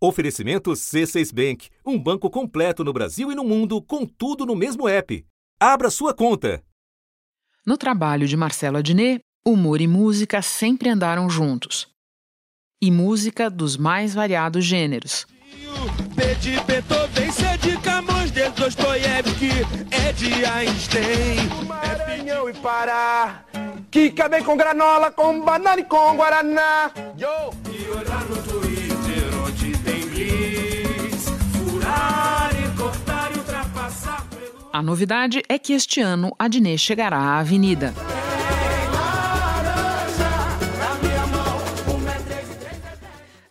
Oferecimento C6 Bank, um banco completo no Brasil e no mundo, com tudo no mesmo app. Abra sua conta. No trabalho de Marcelo Adnet, humor e música sempre andaram juntos. E música dos mais variados gêneros. B de Beethoven, C de Camões, de Dostoiévski, é de Einstein. Maranhão e Pará, que bem com granola, com banana e com guaraná. Yo! E olhar no Twitter A novidade é que este ano a Adnet chegará à Avenida.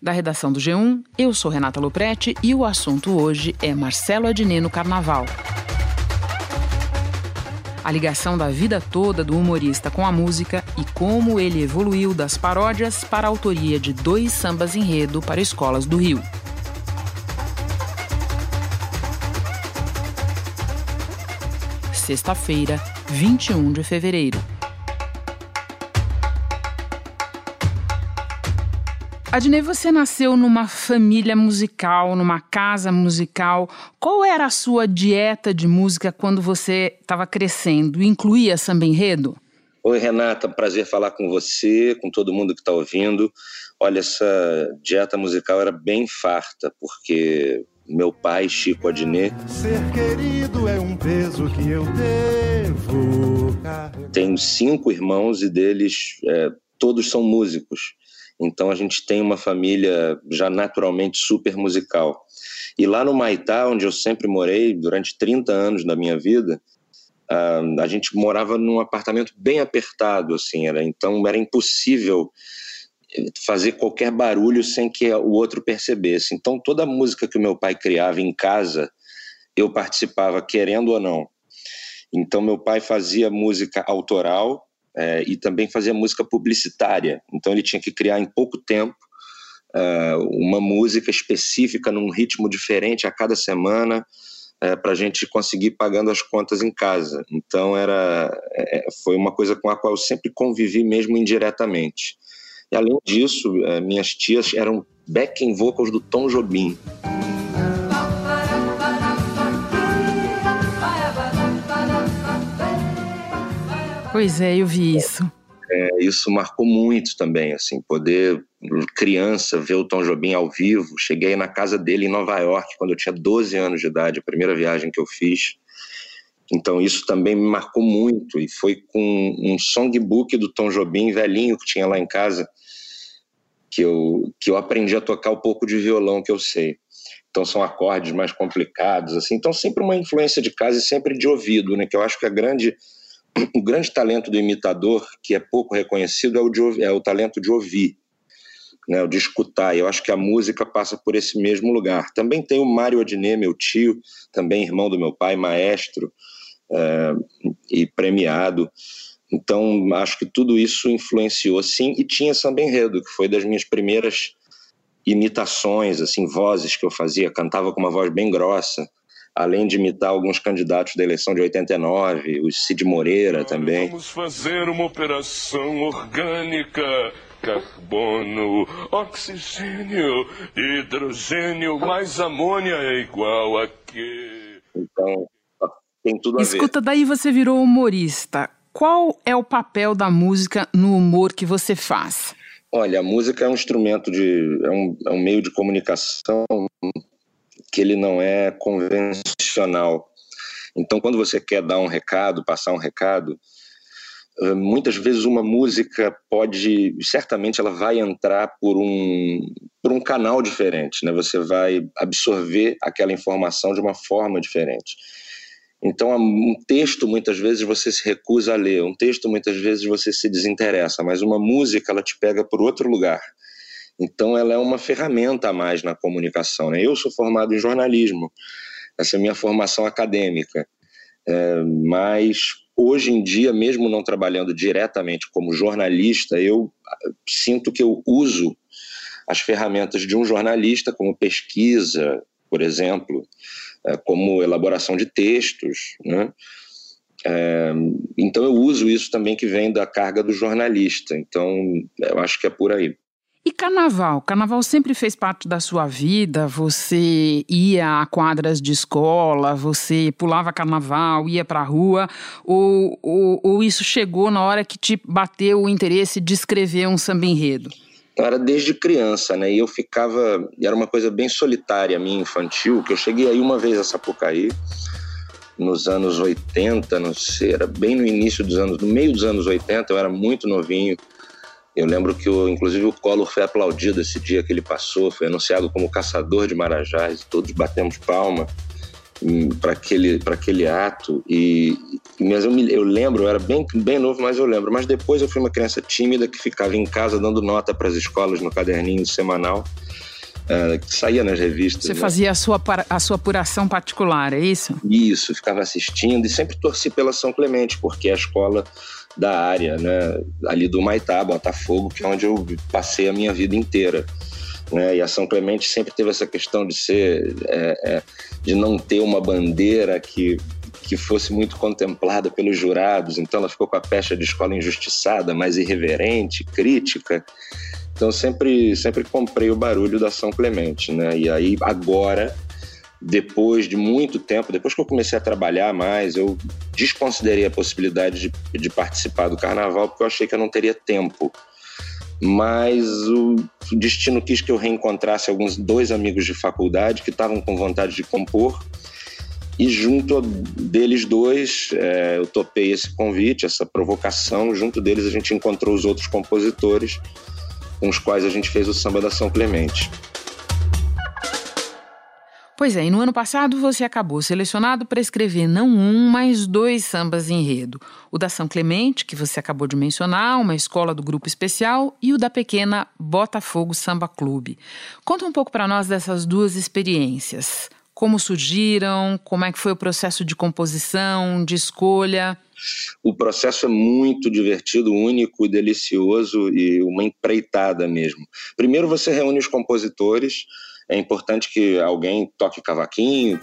Da redação do G1, eu sou Renata Loprete e o assunto hoje é Marcelo Adnet no Carnaval. A ligação da vida toda do humorista com a música e como ele evoluiu das paródias para a autoria de dois sambas enredo para escolas do Rio. Sexta-feira, 21 de fevereiro. Adnei, você nasceu numa família musical, numa casa musical. Qual era a sua dieta de música quando você estava crescendo? Incluía samba enredo? Oi, Renata, prazer falar com você, com todo mundo que está ouvindo. Olha, essa dieta musical era bem farta, porque meu pai, Chico Adnet, Ser querido é um peso que eu devo carregar. tem cinco irmãos e deles é, todos são músicos. Então a gente tem uma família já naturalmente super musical. E lá no Maitá, onde eu sempre morei durante 30 anos da minha vida, a gente morava num apartamento bem apertado, assim, era, então era impossível fazer qualquer barulho sem que o outro percebesse. Então toda música que o meu pai criava em casa, eu participava querendo ou não. Então meu pai fazia música autoral eh, e também fazia música publicitária. Então ele tinha que criar em pouco tempo eh, uma música específica num ritmo diferente a cada semana para a gente conseguir pagando as contas em casa. Então era é, foi uma coisa com a qual eu sempre convivi mesmo indiretamente. E além disso, eh, minhas tias eram backing vocals do Tom Jobim. Pois é, eu vi isso. É, isso marcou muito também, assim, poder criança ver o Tom Jobim ao vivo. Cheguei na casa dele em Nova York quando eu tinha 12 anos de idade, a primeira viagem que eu fiz. Então isso também me marcou muito e foi com um songbook do Tom Jobim velhinho que tinha lá em casa que eu que eu aprendi a tocar o pouco de violão que eu sei. Então são acordes mais complicados assim. Então sempre uma influência de casa e sempre de ouvido, né? Que eu acho que a grande o grande talento do imitador, que é pouco reconhecido, é o, de, é o talento de ouvir, né, de escutar. E eu acho que a música passa por esse mesmo lugar. Também tem o Mário Adnet, meu tio, também irmão do meu pai, maestro eh, e premiado. Então, acho que tudo isso influenciou, sim. E tinha Samba Enredo, que foi das minhas primeiras imitações, assim, vozes que eu fazia. Cantava com uma voz bem grossa além de imitar alguns candidatos da eleição de 89, o Cid Moreira também. Vamos fazer uma operação orgânica. Carbono, oxigênio, hidrogênio mais amônia é igual a quê? Então, tem tudo a ver. Escuta, daí você virou humorista. Qual é o papel da música no humor que você faz? Olha, a música é um instrumento de. é um, é um meio de comunicação que ele não é convencional. Então, quando você quer dar um recado, passar um recado, eh, muitas vezes uma música pode, certamente ela vai entrar por um, por um canal diferente, né? Você vai absorver aquela informação de uma forma diferente. Então, um texto muitas vezes você se recusa a ler, um texto muitas vezes você se desinteressa, mas uma música ela te pega por outro lugar. Então, ela é uma ferramenta a mais na comunicação. Né? Eu sou formado em jornalismo, essa é a minha formação acadêmica. É, mas hoje em dia, mesmo não trabalhando diretamente como jornalista, eu sinto que eu uso as ferramentas de um jornalista, como pesquisa, por exemplo, é, como elaboração de textos. Né? É, então, eu uso isso também que vem da carga do jornalista. Então, eu acho que é por aí. E carnaval? Carnaval sempre fez parte da sua vida? Você ia a quadras de escola, você pulava carnaval, ia pra rua? Ou, ou, ou isso chegou na hora que te bateu o interesse de escrever um samba enredo? Era desde criança, né? E eu ficava. Era uma coisa bem solitária minha, infantil, que eu cheguei aí uma vez a Sapucaí, nos anos 80, não sei, era bem no início dos anos, no meio dos anos 80, eu era muito novinho. Eu lembro que, o, inclusive, o Collor foi aplaudido esse dia que ele passou, foi anunciado como caçador de marajás, todos batemos palma para aquele, aquele ato. E, mas eu, me, eu lembro, eu era bem, bem novo, mas eu lembro. Mas depois eu fui uma criança tímida que ficava em casa dando nota para as escolas no caderninho semanal. Uh, que saía nas revistas. Você né? fazia a sua, a sua apuração particular, é isso? Isso, ficava assistindo e sempre torci pela São Clemente, porque é a escola da área, né, ali do Maitá, Botafogo, que é onde eu passei a minha vida inteira. Né? E a São Clemente sempre teve essa questão de ser, é, é, de não ter uma bandeira que que fosse muito contemplada pelos jurados, então ela ficou com a pecha de escola injustiçada, mais irreverente, crítica. Então sempre sempre comprei o barulho da São Clemente, né? E aí agora depois de muito tempo, depois que eu comecei a trabalhar mais, eu desconsiderei a possibilidade de, de participar do carnaval porque eu achei que eu não teria tempo. Mas o destino quis que eu reencontrasse alguns dois amigos de faculdade que estavam com vontade de compor e junto deles dois é, eu topei esse convite, essa provocação. Junto deles a gente encontrou os outros compositores com os quais a gente fez o samba da São Clemente. Pois é, e no ano passado você acabou selecionado para escrever não um, mas dois sambas enredo. O da São Clemente, que você acabou de mencionar, uma escola do grupo especial, e o da pequena Botafogo Samba Clube. Conta um pouco para nós dessas duas experiências. Como surgiram, como é que foi o processo de composição, de escolha? O processo é muito divertido, único, e delicioso e uma empreitada mesmo. Primeiro você reúne os compositores, é importante que alguém toque cavaquinho.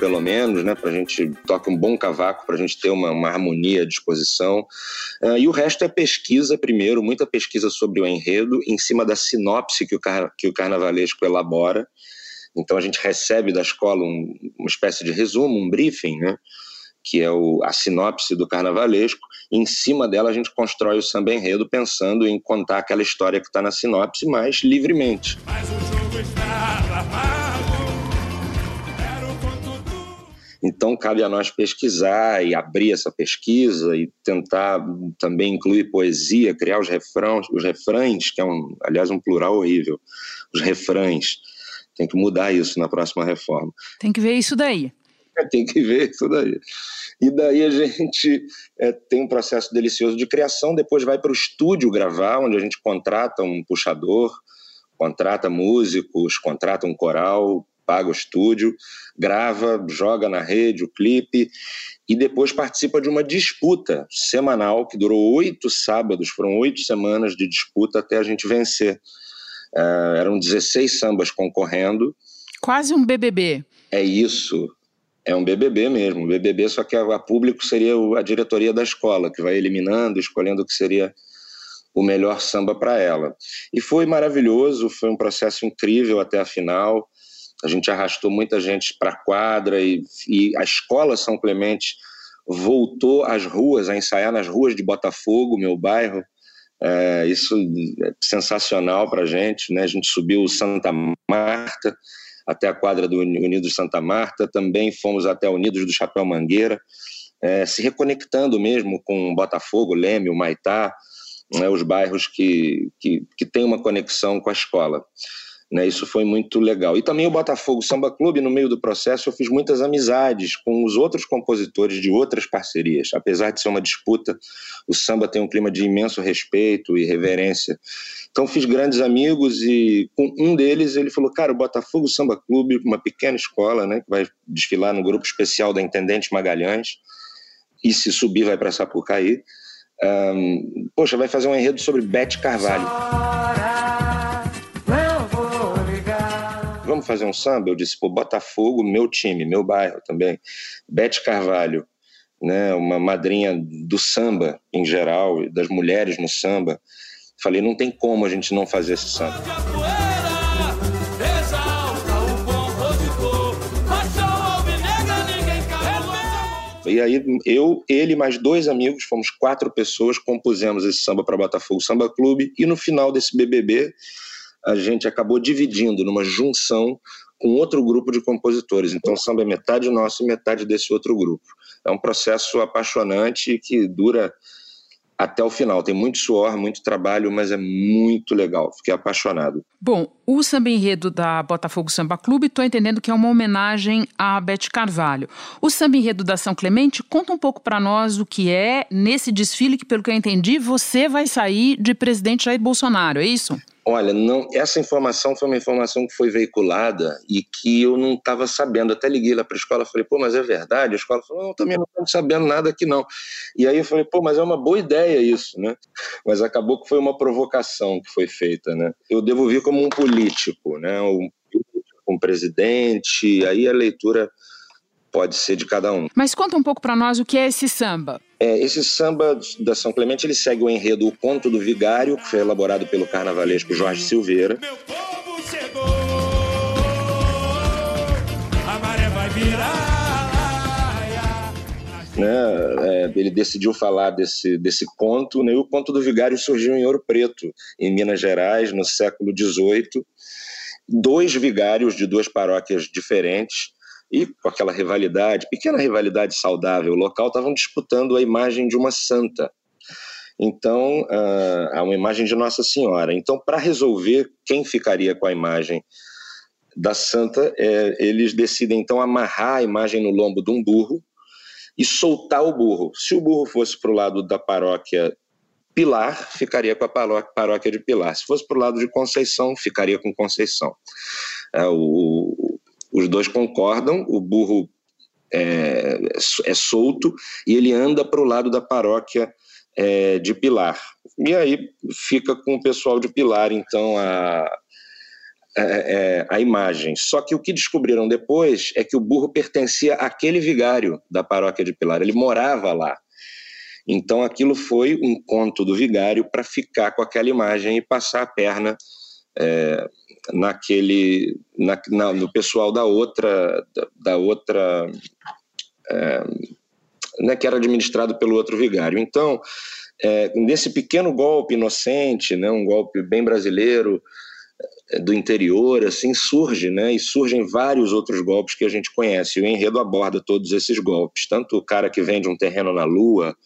Pelo menos, né, para a gente toque um bom cavaco, para a gente ter uma, uma, harmonia à disposição. Uh, e o resto é pesquisa, primeiro, muita pesquisa sobre o enredo, em cima da sinopse que o, car que o carnavalesco elabora. Então a gente recebe da escola um, uma espécie de resumo, um briefing, né? Que é o, a sinopse do carnavalesco. Em cima dela, a gente constrói o samba enredo pensando em contar aquela história que está na sinopse, mas livremente. Mas o jogo estava Então, cabe a nós pesquisar e abrir essa pesquisa e tentar também incluir poesia, criar os refrãos, os refrães, que é, um, aliás, um plural horrível, os refrães. Tem que mudar isso na próxima reforma. Tem que ver isso daí. tem que ver isso daí. E daí a gente é, tem um processo delicioso de criação, depois vai para o estúdio gravar, onde a gente contrata um puxador, contrata músicos, contrata um coral, paga o estúdio, grava, joga na rede o clipe e depois participa de uma disputa semanal que durou oito sábados, foram oito semanas de disputa até a gente vencer. Uh, eram 16 sambas concorrendo. Quase um BBB. É isso. É um BBB mesmo, BBB, só que a, público seria a diretoria da escola, que vai eliminando, escolhendo o que seria o melhor samba para ela. E foi maravilhoso, foi um processo incrível até a final. A gente arrastou muita gente para a quadra e, e a escola São Clemente voltou às ruas, a ensaiar nas ruas de Botafogo, meu bairro. É, isso é sensacional para a gente. Né? A gente subiu Santa Marta, até a quadra do Unidos Santa Marta, também fomos até Unidos do Chapéu Mangueira, é, se reconectando mesmo com Botafogo, Leme, o Maitá, né, os bairros que, que, que têm uma conexão com a escola. Né, isso foi muito legal. E também o Botafogo Samba Clube, no meio do processo, eu fiz muitas amizades com os outros compositores de outras parcerias. Apesar de ser uma disputa, o samba tem um clima de imenso respeito e reverência. Então fiz grandes amigos e com um deles ele falou: Cara, o Botafogo Samba Clube, uma pequena escola, né, que vai desfilar no grupo especial da Intendente Magalhães, e se subir vai para Sapucaí. Um, poxa, vai fazer um enredo sobre Bete Carvalho. Fazer um samba? Eu disse, pô, Botafogo, meu time, meu bairro também. Bete Carvalho, né, uma madrinha do samba em geral, das mulheres no samba. Falei, não tem como a gente não fazer esse samba. E aí eu, ele mais dois amigos, fomos quatro pessoas, compusemos esse samba para Botafogo Samba Clube e no final desse BBB a gente acabou dividindo numa junção com outro grupo de compositores. Então, samba é metade nosso e metade desse outro grupo. É um processo apaixonante que dura até o final. Tem muito suor, muito trabalho, mas é muito legal. Fiquei apaixonado. Bom, o samba enredo da Botafogo Samba Clube, estou entendendo que é uma homenagem a Bete Carvalho. O samba enredo da São Clemente, conta um pouco para nós o que é nesse desfile que, pelo que eu entendi, você vai sair de presidente Jair Bolsonaro, é isso? Olha, não, essa informação foi uma informação que foi veiculada e que eu não estava sabendo. Até liguei lá para a escola, falei, pô, mas é verdade? A escola falou, não, também não estamos sabendo nada aqui não. E aí eu falei, pô, mas é uma boa ideia isso, né? Mas acabou que foi uma provocação que foi feita, né? Eu devo vir como um político, né? Um, um presidente, aí a leitura pode ser de cada um. Mas conta um pouco para nós o que é esse samba. É, esse samba da São Clemente ele segue o enredo O Conto do Vigário, que foi elaborado pelo carnavalesco Jorge Silveira. Meu Né, é, ele decidiu falar desse, desse conto, né, e o conto do Vigário surgiu em Ouro Preto, em Minas Gerais, no século XVIII. Dois vigários de duas paróquias diferentes e com aquela rivalidade, pequena rivalidade saudável local, estavam disputando a imagem de uma santa. Então, uh, uma imagem de Nossa Senhora. Então, para resolver quem ficaria com a imagem da santa, é, eles decidem então amarrar a imagem no lombo de um burro e soltar o burro. Se o burro fosse para o lado da paróquia Pilar, ficaria com a paróquia de Pilar. Se fosse para o lado de Conceição, ficaria com Conceição. É, o, os dois concordam, o burro é, é solto e ele anda para o lado da paróquia é, de Pilar. E aí fica com o pessoal de Pilar, então, a, é, a, imagem. Só que o que descobriram depois é que o burro pertencia àquele vigário da paróquia de Pilar, ele morava lá. Então aquilo foi um conto do vigário para ficar com aquela imagem e passar a perna é, naquele na, na, no pessoal da outra da, da outra é, né, que era administrado pelo outro vigário. Então, é, nesse pequeno golpe inocente, né, um golpe bem brasileiro é, do interior, assim surge, né, e surgem vários outros golpes que a gente conhece. O enredo aborda todos esses golpes, tanto o cara que vende um terreno na Lua,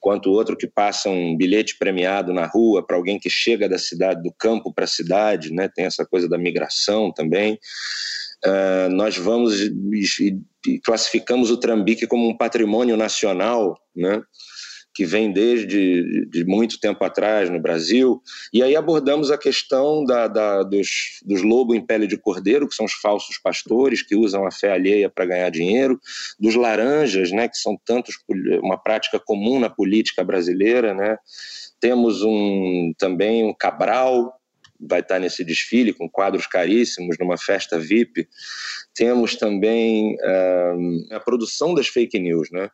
quanto outro que passa um bilhete premiado na rua para alguém que chega da cidade, do campo para a cidade, né? tem essa coisa da migração também. Uh, nós vamos e, e, e, classificamos o Trambique como um patrimônio nacional, né? Que vem desde de muito tempo atrás no Brasil, e aí abordamos a questão da, da, dos, dos lobos em pele de cordeiro, que são os falsos pastores que usam a fé alheia para ganhar dinheiro, dos laranjas, né, que são tantos uma prática comum na política brasileira, né? Temos um também um Cabral vai estar nesse desfile com quadros caríssimos numa festa VIP. Temos também uh, a produção das fake news, né?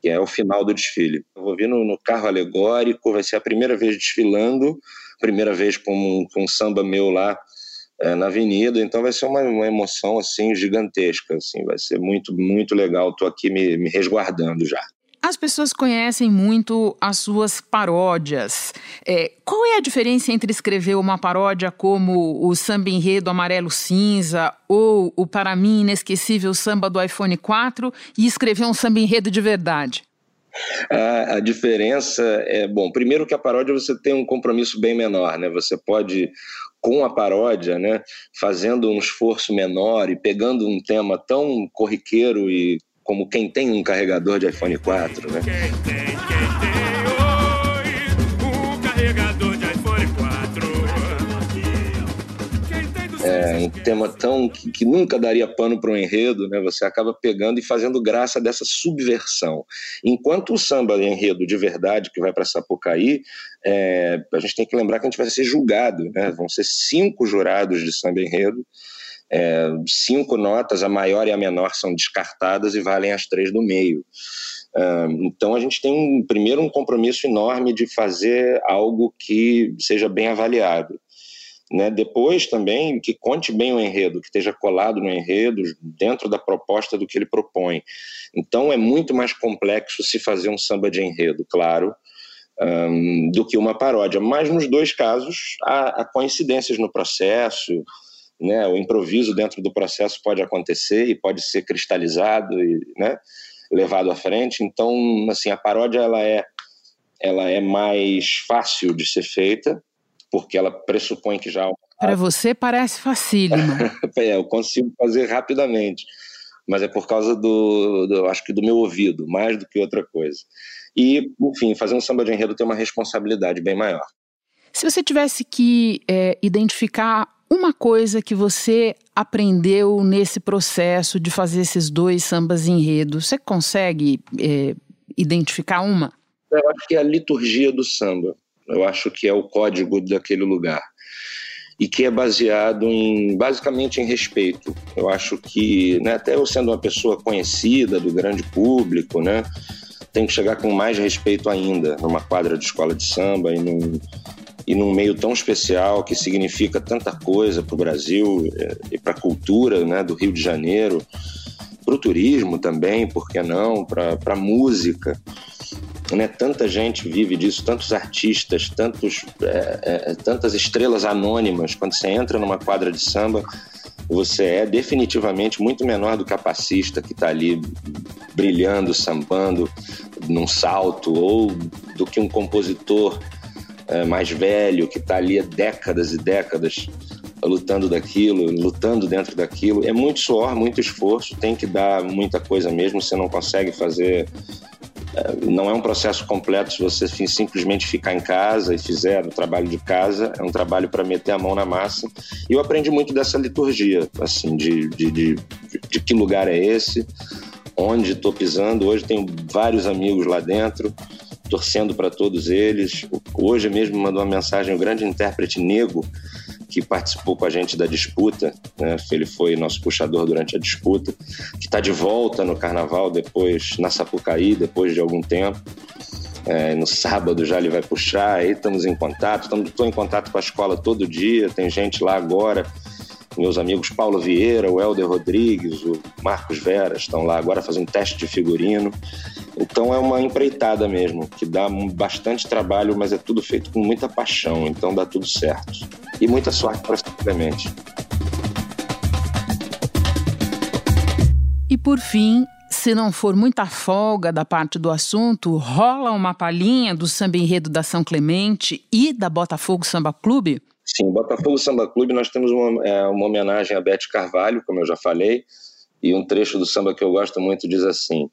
Que é o final do desfile. Eu vou vir no, no carro alegórico, vai ser a primeira vez desfilando, primeira vez com, com um samba meu lá é, na avenida, então vai ser uma, uma, emoção assim gigantesca, assim, vai ser muito, muito legal, estou aqui me, me resguardando já. As pessoas conhecem muito as suas paródias. É, qual é a diferença entre escrever uma paródia como o Samba Enredo Amarelo Cinza ou o para mim inesquecível samba do iPhone 4 e escrever um samba enredo de verdade? A, a, diferença é, bom, primeiro que a paródia você tem um compromisso bem menor, né? Você pode, com a paródia, né, fazendo um esforço menor e pegando um tema tão corriqueiro e como quem tem um carregador de iPhone 4, né? Quem tem, quem tem, oi, um carregador de iPhone 4. É um tema tão que, que nunca daria pano para um enredo, né? Você acaba pegando e fazendo graça dessa subversão. Enquanto o samba enredo de verdade que vai para Sapucaí, é, a gente tem que lembrar que a gente vai ser julgado, né? Vão ser cinco jurados de samba enredo é, cinco notas, a maior e a menor são descartadas e valem as três do meio. então a gente tem um, primeiro um compromisso enorme de fazer algo que seja bem avaliado. Né? Depois também que conte bem o enredo, que esteja colado no enredo, dentro da proposta do que ele propõe. Então é muito mais complexo se fazer um samba de enredo, claro, um, do que uma paródia. Mas nos dois casos há, há coincidências no processo, né? o improviso dentro do processo pode acontecer e pode ser cristalizado e né? levado à frente. Então, assim, a paródia ela é, ela é mais fácil de ser feita porque ela pressupõe que já. Para você parece facílimo. é, eu consigo fazer rapidamente, mas é por causa do, do, acho que do meu ouvido, mais do que outra coisa. E, enfim, fazer um samba de enredo tem uma responsabilidade bem maior. Se você tivesse que é, identificar uma coisa que você aprendeu nesse processo de fazer esses dois sambas enredos, você consegue é, identificar uma? Eu acho que é a liturgia do samba. Eu acho que é o código daquele lugar e que é baseado em basicamente em respeito. Eu acho que, né, até eu sendo uma pessoa conhecida do grande público, né, tem que chegar com mais respeito ainda numa quadra de escola de samba e num, e num meio tão especial que significa tanta coisa para o Brasil eh, e para a cultura né, do Rio de Janeiro, para o turismo também, por que não, para a música né? Tanta gente vive disso, tantos artistas, tantos, é, é, tantas estrelas anônimas. Quando você entra numa quadra de samba, você é definitivamente muito menor do que a passista que está ali brilhando, sambando num salto, ou do que um compositor é, mais velho que está ali há décadas e décadas lutando daquilo, lutando dentro daquilo. É muito suor, muito esforço, tem que dar muita coisa mesmo, você não consegue fazer não é um processo completo se você simplesmente ficar em casa e fizer o trabalho de casa, é um trabalho para meter a mão na massa. E eu aprendi muito dessa liturgia, assim, de, de, de, de que lugar é esse, onde estou pisando. Hoje tenho vários amigos lá dentro, torcendo para todos eles. Hoje mesmo mandou uma mensagem o grande intérprete Nego, que participou com a gente da disputa, né? ele foi nosso puxador durante a disputa, que está de volta no carnaval depois, na Sapucaí, depois de algum tempo. É, no sábado já ele vai puxar, aí estamos em contato, estou em contato com a escola todo dia, tem gente lá agora, meus amigos Paulo Vieira, o Helder Rodrigues, o Marcos Vera estão lá agora fazendo teste de figurino. Então é uma empreitada mesmo, que dá bastante trabalho, mas é tudo feito com muita paixão, então dá tudo certo. E muita sorte para Clemente. E por fim, se não for muita folga da parte do assunto, rola uma palhinha do samba enredo da São Clemente e da Botafogo Samba Clube? Sim, Botafogo Samba Clube nós temos uma, é, uma homenagem a Bete Carvalho, como eu já falei, e um trecho do samba que eu gosto muito diz assim: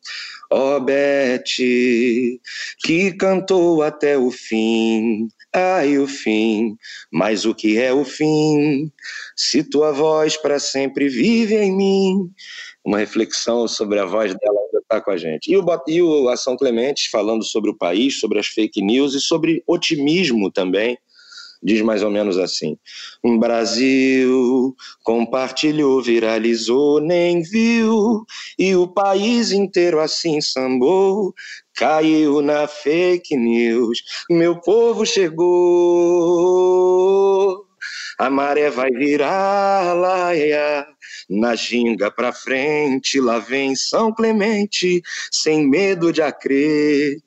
Ó oh, Bete, que cantou até o fim, ai o fim, mas o que é o fim? Se tua voz para sempre vive em mim. Uma reflexão sobre a voz dela ainda está com a gente. E o, e o Ação Clemente falando sobre o país, sobre as fake news e sobre otimismo também diz mais ou menos assim: Brasil compartilhou, viralizou, nem viu, e o país inteiro assim sambou, caiu na fake news. Meu povo chegou. A maré vai virar laia, na ginga pra frente, lá vem São Clemente, sem medo de acreditar.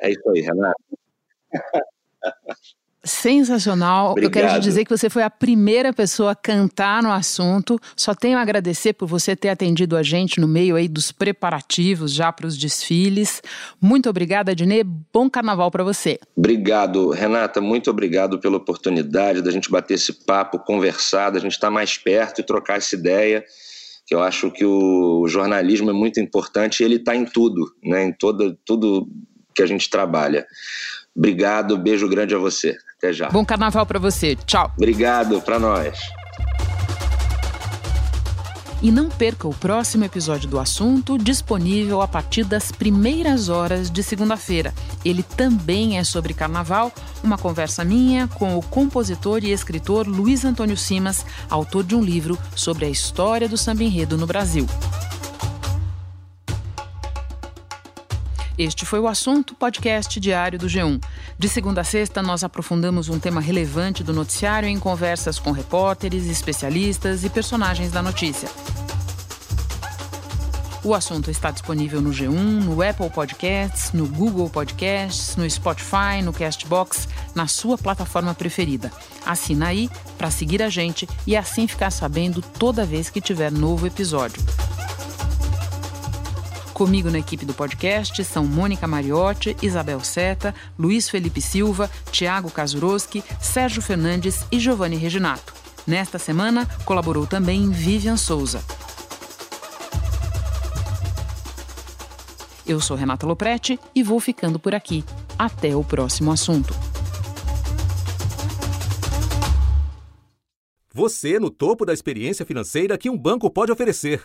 É isso aí, Renato. Sensacional. Obrigado. Eu quero te dizer que você foi a primeira pessoa a cantar no assunto. Só tenho a agradecer por você ter atendido a gente no meio aí dos preparativos já para os desfiles. Muito obrigada, Adnê. Bom carnaval para você. Obrigado, Renata. Muito obrigado pela oportunidade da gente bater esse papo, conversar, da gente estar mais perto e trocar essa ideia. Que eu acho que o jornalismo é muito importante e ele está em tudo, né? Em toda, tudo que a gente trabalha. Obrigado, beijo grande a você. Até já. Bom carnaval para você. Tchau. Obrigado para nós. E não perca o próximo episódio do assunto, disponível a partir das primeiras horas de segunda-feira. Ele também é sobre carnaval, uma conversa minha com o compositor e escritor Luiz Antônio Simas, autor de um livro sobre a história do samba enredo no Brasil. Este foi o assunto podcast diário do G1. De segunda a sexta, nós aprofundamos um tema relevante do noticiário em conversas com repórteres, especialistas e personagens da notícia. O assunto está disponível no G1, no Apple Podcasts, no Google Podcasts, no Spotify, no Castbox, na sua plataforma preferida. Assina aí para seguir a gente e assim ficar sabendo toda vez que tiver novo episódio. Comigo na equipe do podcast são Mônica Mariotti, Isabel Seta, Luiz Felipe Silva, Tiago Kazuroski, Sérgio Fernandes e Giovanni Reginato. Nesta semana, colaborou também Vivian Souza. Eu sou Renata Loprete e vou ficando por aqui. Até o próximo assunto. Você no topo da experiência financeira que um banco pode oferecer.